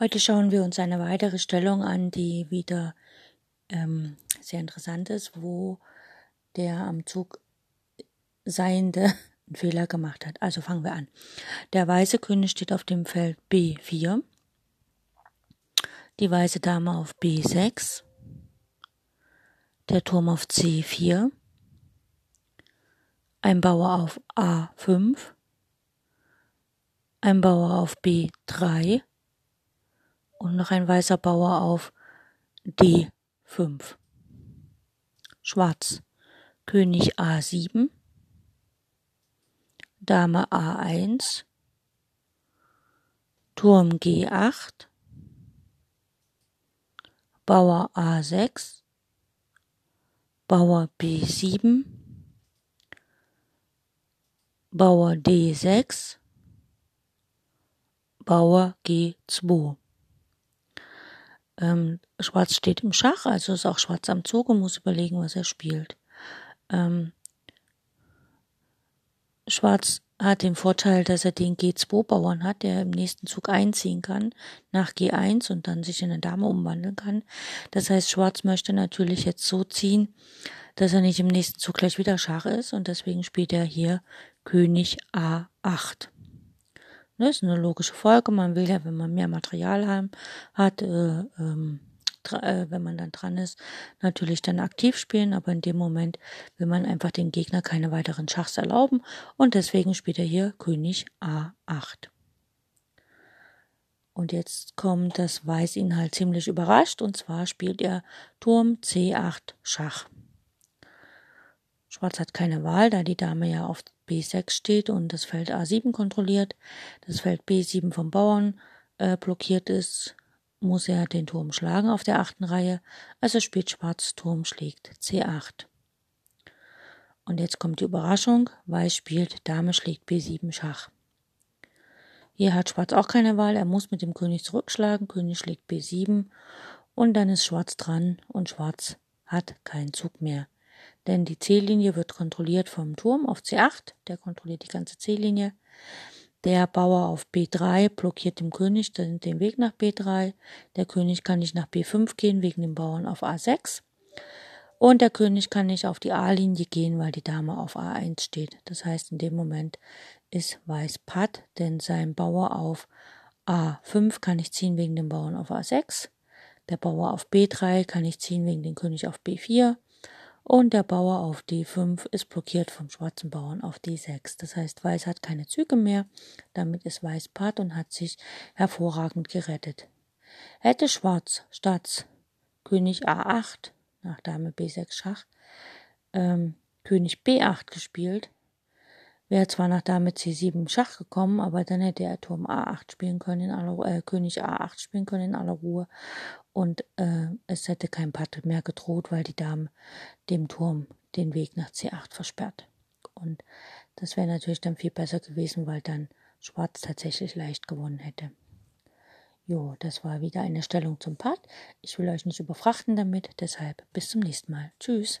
Heute schauen wir uns eine weitere Stellung an, die wieder ähm, sehr interessant ist, wo der am Zug Seiende einen Fehler gemacht hat. Also fangen wir an. Der weiße König steht auf dem Feld B4, die weiße Dame auf B6, der Turm auf C4, ein Bauer auf A5, ein Bauer auf B3, und noch ein weißer Bauer auf D5. Schwarz. König A7. Dame A1. Turm G8. Bauer A6. Bauer B7. Bauer D6. Bauer G2. Ähm, Schwarz steht im Schach, also ist auch Schwarz am Zug und muss überlegen, was er spielt. Ähm, Schwarz hat den Vorteil, dass er den G2-Bauern hat, der im nächsten Zug einziehen kann nach G1 und dann sich in eine Dame umwandeln kann. Das heißt, Schwarz möchte natürlich jetzt so ziehen, dass er nicht im nächsten Zug gleich wieder Schach ist und deswegen spielt er hier König A8. Ne, ist eine logische Folge. Man will ja, wenn man mehr Material haben, hat, äh, ähm, äh, wenn man dann dran ist, natürlich dann aktiv spielen, aber in dem Moment will man einfach dem Gegner keine weiteren Schachs erlauben und deswegen spielt er hier König A8. Und jetzt kommt das Weiß ihn halt ziemlich überrascht und zwar spielt er Turm C8 Schach. Schwarz hat keine Wahl, da die Dame ja auf B6 steht und das Feld A7 kontrolliert. Das Feld B7 vom Bauern äh, blockiert ist, muss er den Turm schlagen auf der achten Reihe. Also spielt Schwarz Turm schlägt C8. Und jetzt kommt die Überraschung. Weiß spielt Dame schlägt B7 Schach. Hier hat Schwarz auch keine Wahl. Er muss mit dem König zurückschlagen. König schlägt B7. Und dann ist Schwarz dran und Schwarz hat keinen Zug mehr denn die C-Linie wird kontrolliert vom Turm auf C8, der kontrolliert die ganze C-Linie. Der Bauer auf B3 blockiert dem König den, Weg nach B3. Der König kann nicht nach B5 gehen wegen dem Bauern auf A6. Und der König kann nicht auf die A-Linie gehen, weil die Dame auf A1 steht. Das heißt, in dem Moment ist Weiß Patt, denn sein Bauer auf A5 kann nicht ziehen wegen dem Bauern auf A6. Der Bauer auf B3 kann nicht ziehen wegen dem König auf B4 und der Bauer auf D5 ist blockiert vom schwarzen Bauern auf D6. Das heißt, Weiß hat keine Züge mehr, damit ist Weiß Part und hat sich hervorragend gerettet. Hätte Schwarz statt König A8 nach Dame B6 Schach ähm, König B8 gespielt, wäre zwar nach Dame C7 Schach gekommen, aber dann hätte er Turm A8 spielen können, in aller, äh, König A8 spielen können in aller Ruhe und äh, es hätte kein Patt mehr gedroht, weil die Dame dem Turm den Weg nach C8 versperrt. Und das wäre natürlich dann viel besser gewesen, weil dann Schwarz tatsächlich leicht gewonnen hätte. Jo, das war wieder eine Stellung zum Patt. Ich will euch nicht überfrachten damit, deshalb bis zum nächsten Mal. Tschüss.